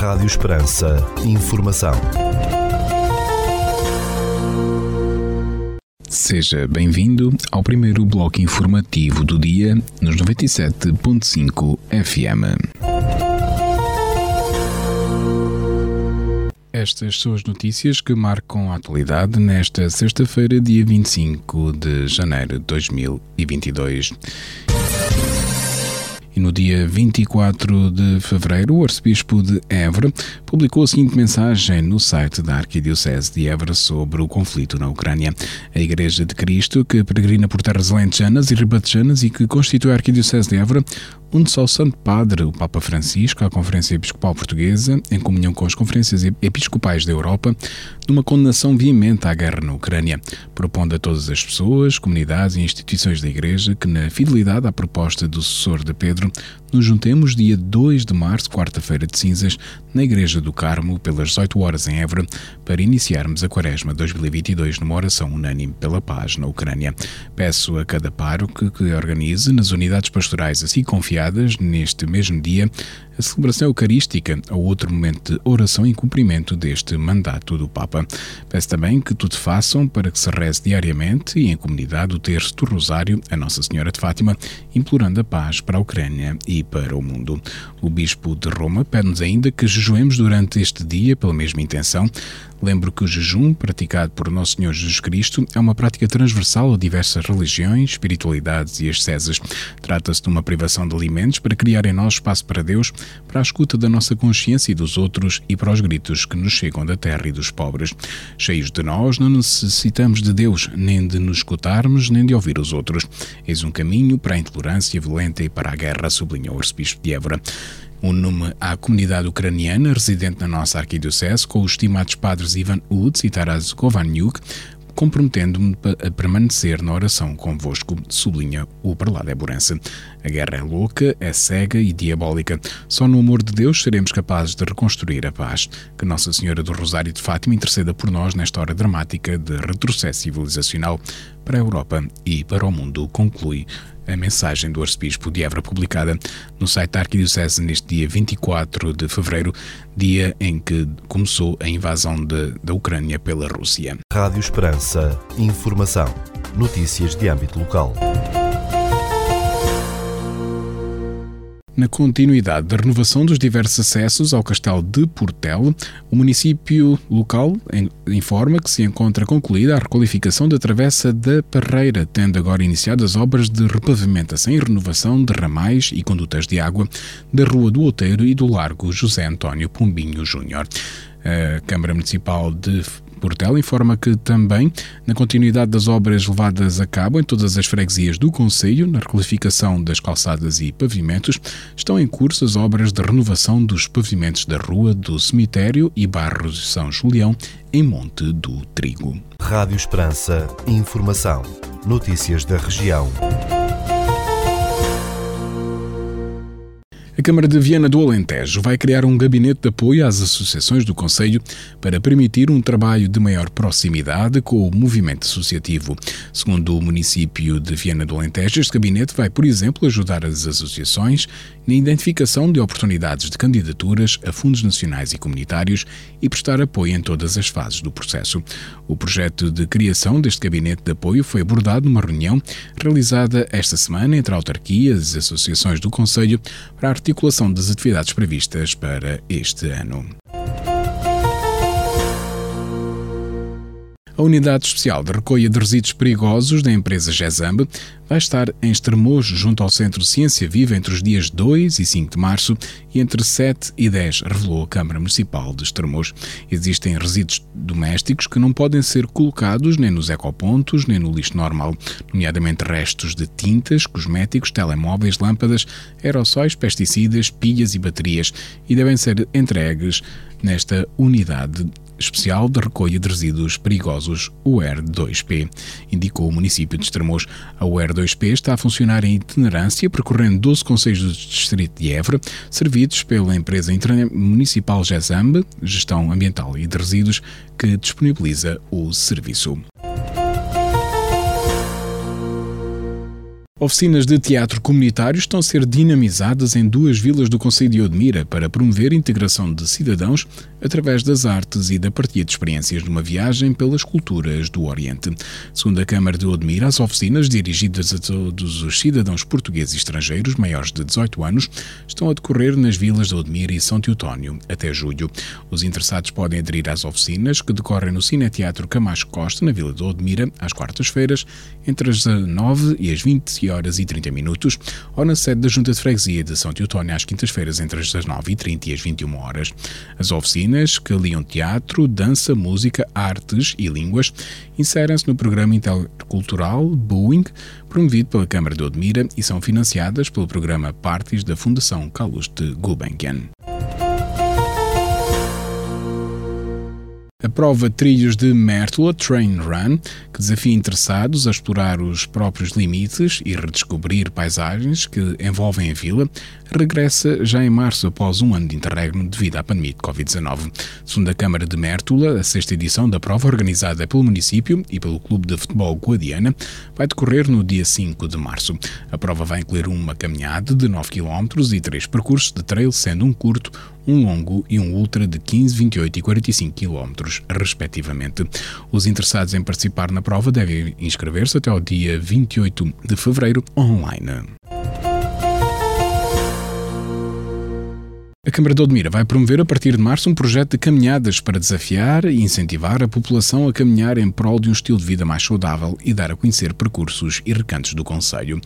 Rádio Esperança. Informação. Seja bem-vindo ao primeiro bloco informativo do dia nos 97.5 FM. Estas são as notícias que marcam a atualidade nesta sexta-feira, dia 25 de janeiro de 2022. No dia 24 de fevereiro, o arcebispo de Évora publicou a seguinte mensagem no site da Arquidiocese de Évora sobre o conflito na Ucrânia. A Igreja de Cristo, que peregrina por terras alentejanas e ribatejanas e que constitui a Arquidiocese de Évora, onde só o Santo Padre, o Papa Francisco, a Conferência Episcopal Portuguesa, em comunhão com as conferências episcopais da Europa, numa condenação veemente à guerra na Ucrânia, propondo a todas as pessoas, comunidades e instituições da Igreja que, na fidelidade à proposta do sucessor de Pedro, nos juntemos dia 2 de março, quarta-feira de cinzas, na Igreja do Carmo, pelas 18 horas em Évora, para iniciarmos a Quaresma 2022 numa oração unânime pela paz na Ucrânia. Peço a cada pároco que organize nas unidades pastorais assim confiadas, neste mesmo dia, a celebração eucarística ou outro momento de oração em cumprimento deste mandato do Papa. Peço também que tudo façam para que se reze diariamente e em comunidade o terço do Rosário a Nossa Senhora de Fátima, implorando a paz para a Ucrânia e para o mundo. O Bispo de Roma pede-nos ainda que jejuemos durante este dia pela mesma intenção, Lembro que o jejum, praticado por Nosso Senhor Jesus Cristo, é uma prática transversal a diversas religiões, espiritualidades e asceses. Trata-se de uma privação de alimentos para criar em nós espaço para Deus, para a escuta da nossa consciência e dos outros e para os gritos que nos chegam da terra e dos pobres. Cheios de nós, não necessitamos de Deus, nem de nos escutarmos, nem de ouvir os outros. Eis um caminho para a intolerância violenta e para a guerra, sublinhou o arcebispo de Évora um nome à comunidade ucraniana residente na nossa arquidiocese, com os estimados padres Ivan Uds e Taras Kovaniuk, comprometendo-me a permanecer na oração convosco, sublinha o prelado Eburense. A guerra é louca, é cega e diabólica. Só no amor de Deus seremos capazes de reconstruir a paz. Que Nossa Senhora do Rosário de Fátima interceda por nós nesta hora dramática de retrocesso civilizacional para a Europa e para o mundo, conclui a mensagem do arcebispo de Évora publicada no site da Arquidiocese neste dia 24 de fevereiro, dia em que começou a invasão de, da Ucrânia pela Rússia. Rádio Esperança. Informação. Notícias de âmbito local. Na continuidade da renovação dos diversos acessos ao Castelo de Portel, o município local informa que se encontra concluída a requalificação da Travessa da Parreira, tendo agora iniciado as obras de repavimentação e renovação de ramais e condutas de água da Rua do Outeiro e do Largo José António Pombinho Júnior. A Câmara Municipal de Portela informa que também, na continuidade das obras levadas a cabo em todas as freguesias do Conselho, na requalificação das calçadas e pavimentos, estão em curso as obras de renovação dos pavimentos da Rua do Cemitério e Barro de São Julião, em Monte do Trigo. Rádio Esperança. Informação. Notícias da região. A Câmara de Viana do Alentejo vai criar um gabinete de apoio às associações do Conselho para permitir um trabalho de maior proximidade com o movimento associativo. Segundo o município de Viana do Alentejo, este gabinete vai, por exemplo, ajudar as associações na identificação de oportunidades de candidaturas a fundos nacionais e comunitários e prestar apoio em todas as fases do processo. O projeto de criação deste gabinete de apoio foi abordado numa reunião realizada esta semana entre autarquias e associações do Conselho para articular articulação das atividades previstas para este ano. A Unidade Especial de Recolha de Resíduos Perigosos da empresa GESAMB vai estar em Estremoz, junto ao Centro Ciência Viva, entre os dias 2 e 5 de março e entre 7 e 10, revelou a Câmara Municipal de Estremoz. Existem resíduos domésticos que não podem ser colocados nem nos ecopontos, nem no lixo normal, nomeadamente restos de tintas, cosméticos, telemóveis, lâmpadas, aerossóis, pesticidas, pilhas e baterias, e devem ser entregues nesta unidade especial de recolha de resíduos perigosos, UR2P, indicou o município de Estremoz. A UR2P está a funcionar em itinerância, percorrendo 12 conselhos do distrito de Évora, servidos pela empresa municipal GESAMB, Gestão Ambiental e de Resíduos, que disponibiliza o serviço. Oficinas de teatro comunitário estão a ser dinamizadas em duas vilas do Conselho de Odmira para promover a integração de cidadãos através das artes e da partilha de experiências numa viagem pelas culturas do Oriente. Segundo a Câmara de Odmira, as oficinas dirigidas a todos os cidadãos portugueses e estrangeiros maiores de 18 anos estão a decorrer nas vilas de Odmira e São Teotónio até julho. Os interessados podem aderir às oficinas que decorrem no Cineteatro Camacho Costa, na Vila de Odmira, às quartas-feiras, entre as 9 e as 20 horas e 30 minutos, ou na sede da Junta de Freguesia de São Teotónio às quintas-feiras entre as 9h30 e as 21 horas. As oficinas, que aliam teatro, dança, música, artes e línguas, inserem-se no programa intercultural Boeing, promovido pela Câmara de Odmira e são financiadas pelo programa Parties da Fundação Carlos de Gulbenkian. A prova Trilhos de Mértola Train Run, que desafia interessados a explorar os próprios limites e redescobrir paisagens que envolvem a vila, regressa já em março após um ano de interregno devido à pandemia de Covid-19. Segundo a Câmara de Mértola, a sexta edição da prova, organizada pelo município e pelo Clube de Futebol Guadiana, vai decorrer no dia 5 de março. A prova vai incluir uma caminhada de 9 km e três percursos de trail, sendo um curto, um longo e um ultra de 15, 28 e 45 km, respectivamente. Os interessados em participar na prova devem inscrever-se até ao dia 28 de fevereiro online. A Câmara de Odmira vai promover a partir de março um projeto de caminhadas para desafiar e incentivar a população a caminhar em prol de um estilo de vida mais saudável e dar a conhecer percursos e recantos do Conselho.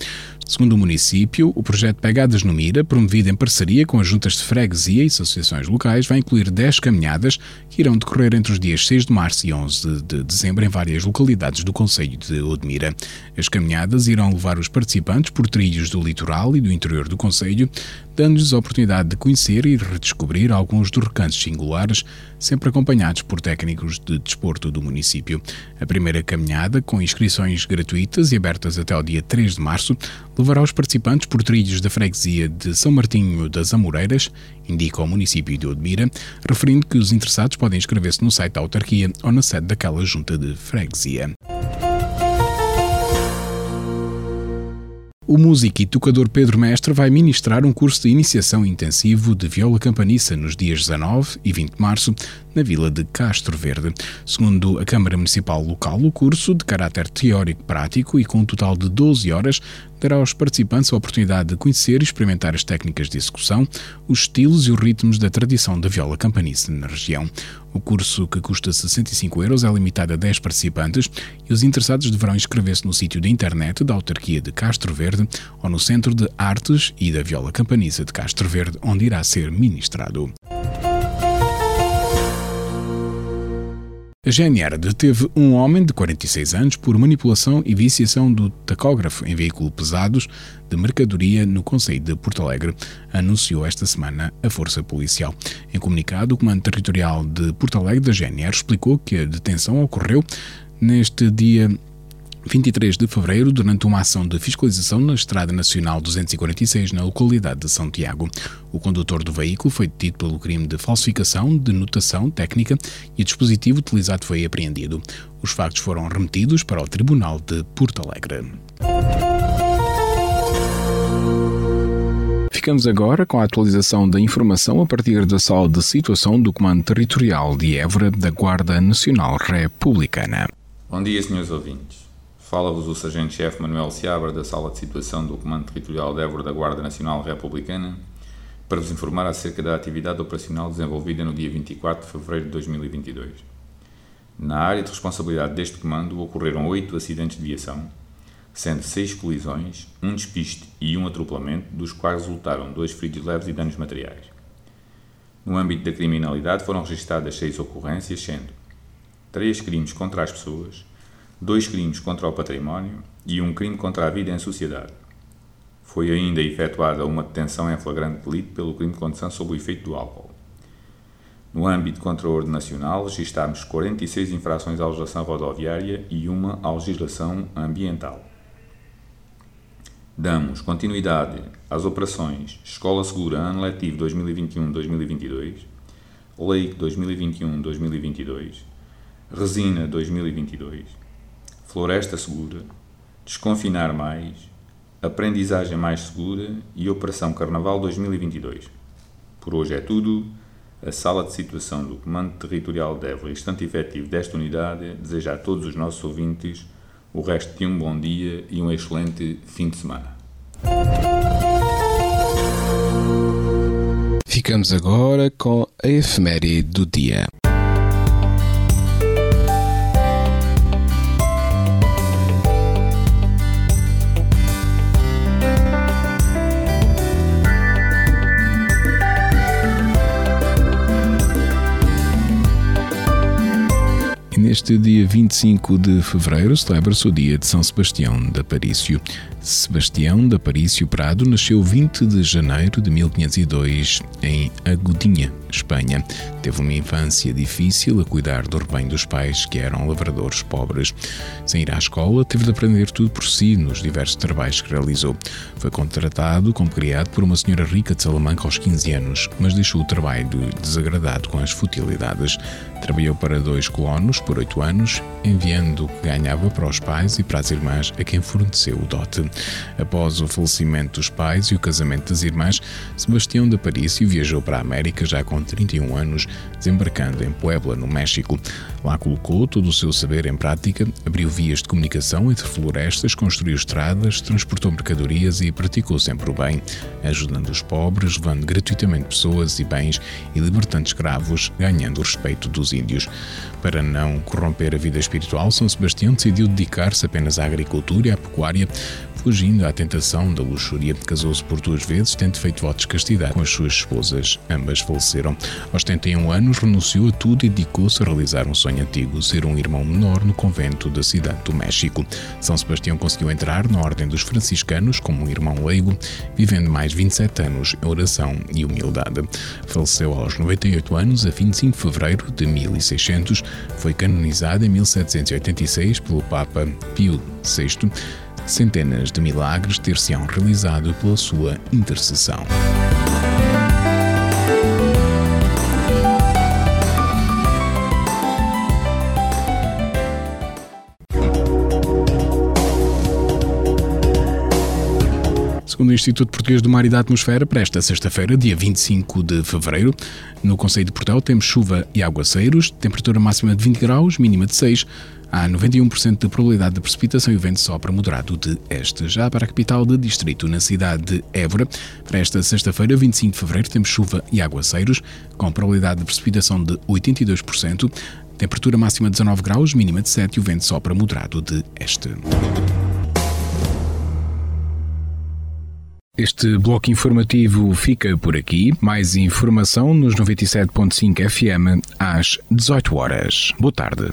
Segundo o município, o projeto Pegadas no Mira, promovido em parceria com as juntas de freguesia e associações locais, vai incluir 10 caminhadas que irão decorrer entre os dias 6 de março e 11 de dezembro em várias localidades do Conselho de Odmira. As caminhadas irão levar os participantes por trilhos do litoral e do interior do Conselho, dando-lhes a oportunidade de conhecer e redescobrir alguns dos recantos singulares, sempre acompanhados por técnicos de desporto do município. A primeira caminhada, com inscrições gratuitas e abertas até ao dia 3 de março, levará os participantes por trilhos da freguesia de São Martinho das Amoreiras, indica o município de Odmira, referindo que os interessados podem inscrever-se no site da autarquia ou na sede daquela junta de freguesia. O músico e tocador Pedro Mestre vai ministrar um curso de iniciação intensivo de viola campaniça nos dias 19 e 20 de março na vila de Castro Verde. Segundo a Câmara Municipal local, o curso, de caráter teórico-prático e com um total de 12 horas, dará aos participantes a oportunidade de conhecer e experimentar as técnicas de execução, os estilos e os ritmos da tradição da viola campaniça na região. O curso, que custa 65 euros, é limitado a 10 participantes e os interessados deverão inscrever-se no sítio da internet da autarquia de Castro Verde ou no Centro de Artes e da Viola Campaniça de Castro Verde, onde irá ser ministrado. A GNR deteve um homem de 46 anos por manipulação e viciação do tacógrafo em veículo pesados de mercadoria no Conselho de Porto Alegre, anunciou esta semana a Força Policial. Em comunicado, o Comando Territorial de Porto Alegre da GNR explicou que a detenção ocorreu neste dia 23 de fevereiro, durante uma ação de fiscalização na Estrada Nacional 246, na localidade de São Tiago. O condutor do veículo foi detido pelo crime de falsificação de notação técnica e o dispositivo utilizado foi apreendido. Os factos foram remetidos para o Tribunal de Porto Alegre. Ficamos agora com a atualização da informação a partir da sala de situação do Comando Territorial de Évora da Guarda Nacional Republicana. Bom dia, senhores ouvintes. Fala-vos o Sargento-Chefe Manuel Seabra da Sala de Situação do Comando Territorial de Évora da Guarda Nacional Republicana para vos informar acerca da atividade operacional desenvolvida no dia 24 de fevereiro de 2022. Na área de responsabilidade deste comando ocorreram oito acidentes de viação, sendo seis colisões, um despiste e um atropelamento, dos quais resultaram dois feridos leves e danos materiais. No âmbito da criminalidade foram registradas seis ocorrências, sendo três crimes contra as pessoas, dois crimes contra o património e um crime contra a vida em sociedade. Foi ainda efetuada uma detenção em flagrante delito pelo crime de condução sob o efeito do álcool. No âmbito contra a ordem nacional, registámos 46 infrações à legislação rodoviária e uma à legislação ambiental. Damos continuidade às operações Escola Segura Ano Letivo 2021-2022, Lei 2021-2022, Resina 2022, Floresta Segura, Desconfinar Mais, Aprendizagem Mais Segura e Operação Carnaval 2022. Por hoje é tudo. A Sala de Situação do Comando Territorial de Évora e Estante Efetivo desta unidade deseja a todos os nossos ouvintes o resto de um bom dia e um excelente fim de semana. Ficamos agora com a efeméride do dia. Neste dia 25 de fevereiro celebra-se o dia de São Sebastião da Parício. Sebastião da Parício Prado nasceu 20 de janeiro de 1502 em Agudinha, Espanha. Teve uma infância difícil a cuidar do rebanho dos pais, que eram lavradores pobres. Sem ir à escola, teve de aprender tudo por si nos diversos trabalhos que realizou. Foi contratado como criado por uma senhora rica de Salamanca aos 15 anos, mas deixou o trabalho desagradado com as futilidades. Trabalhou para dois colonos por oito anos, enviando o que ganhava para os pais e para as irmãs a quem forneceu o dote. Após o falecimento dos pais e o casamento das irmãs, Sebastião de Parício viajou para a América já com 31 anos, desembarcando em Puebla, no México. Lá colocou todo o seu saber em prática, abriu vias de comunicação entre florestas, construiu estradas, transportou mercadorias e praticou sempre o bem, ajudando os pobres, levando gratuitamente pessoas e bens e libertando escravos, ganhando o respeito dos índios. Para não corromper a vida espiritual, São Sebastião decidiu dedicar-se apenas à agricultura e à pecuária, fugindo à tentação da luxúria. Casou-se por duas vezes, tendo feito votos de castidade com as suas esposas. Ambas faleceram. Aos 71 anos, renunciou a tudo e dedicou-se a realizar um sonho antigo, ser um irmão menor no convento da cidade do México. São Sebastião conseguiu entrar na Ordem dos Franciscanos como um irmão leigo, vivendo mais 27 anos em oração e humildade. Faleceu aos 98 anos, a 25 de fevereiro de 1600. Foi canonizado em 1786 pelo Papa Pio VI centenas de milagres ter-se-ão realizado pela sua intercessão. Segundo o Instituto Português do Mar e da Atmosfera, para esta sexta-feira, dia 25 de fevereiro, no Conselho de Portel temos chuva e aguaceiros, temperatura máxima de 20 graus, mínima de 6. Há 91% de probabilidade de precipitação e o vento sopra moderado de este. Já para a capital de distrito, na cidade de Évora, para esta sexta-feira, 25 de fevereiro, temos chuva e aguaceiros, com probabilidade de precipitação de 82%, temperatura máxima de 19 graus, mínima de 7 e o vento sopra moderado de este. Este bloco informativo fica por aqui. Mais informação nos 97.5 FM às 18 horas. Boa tarde.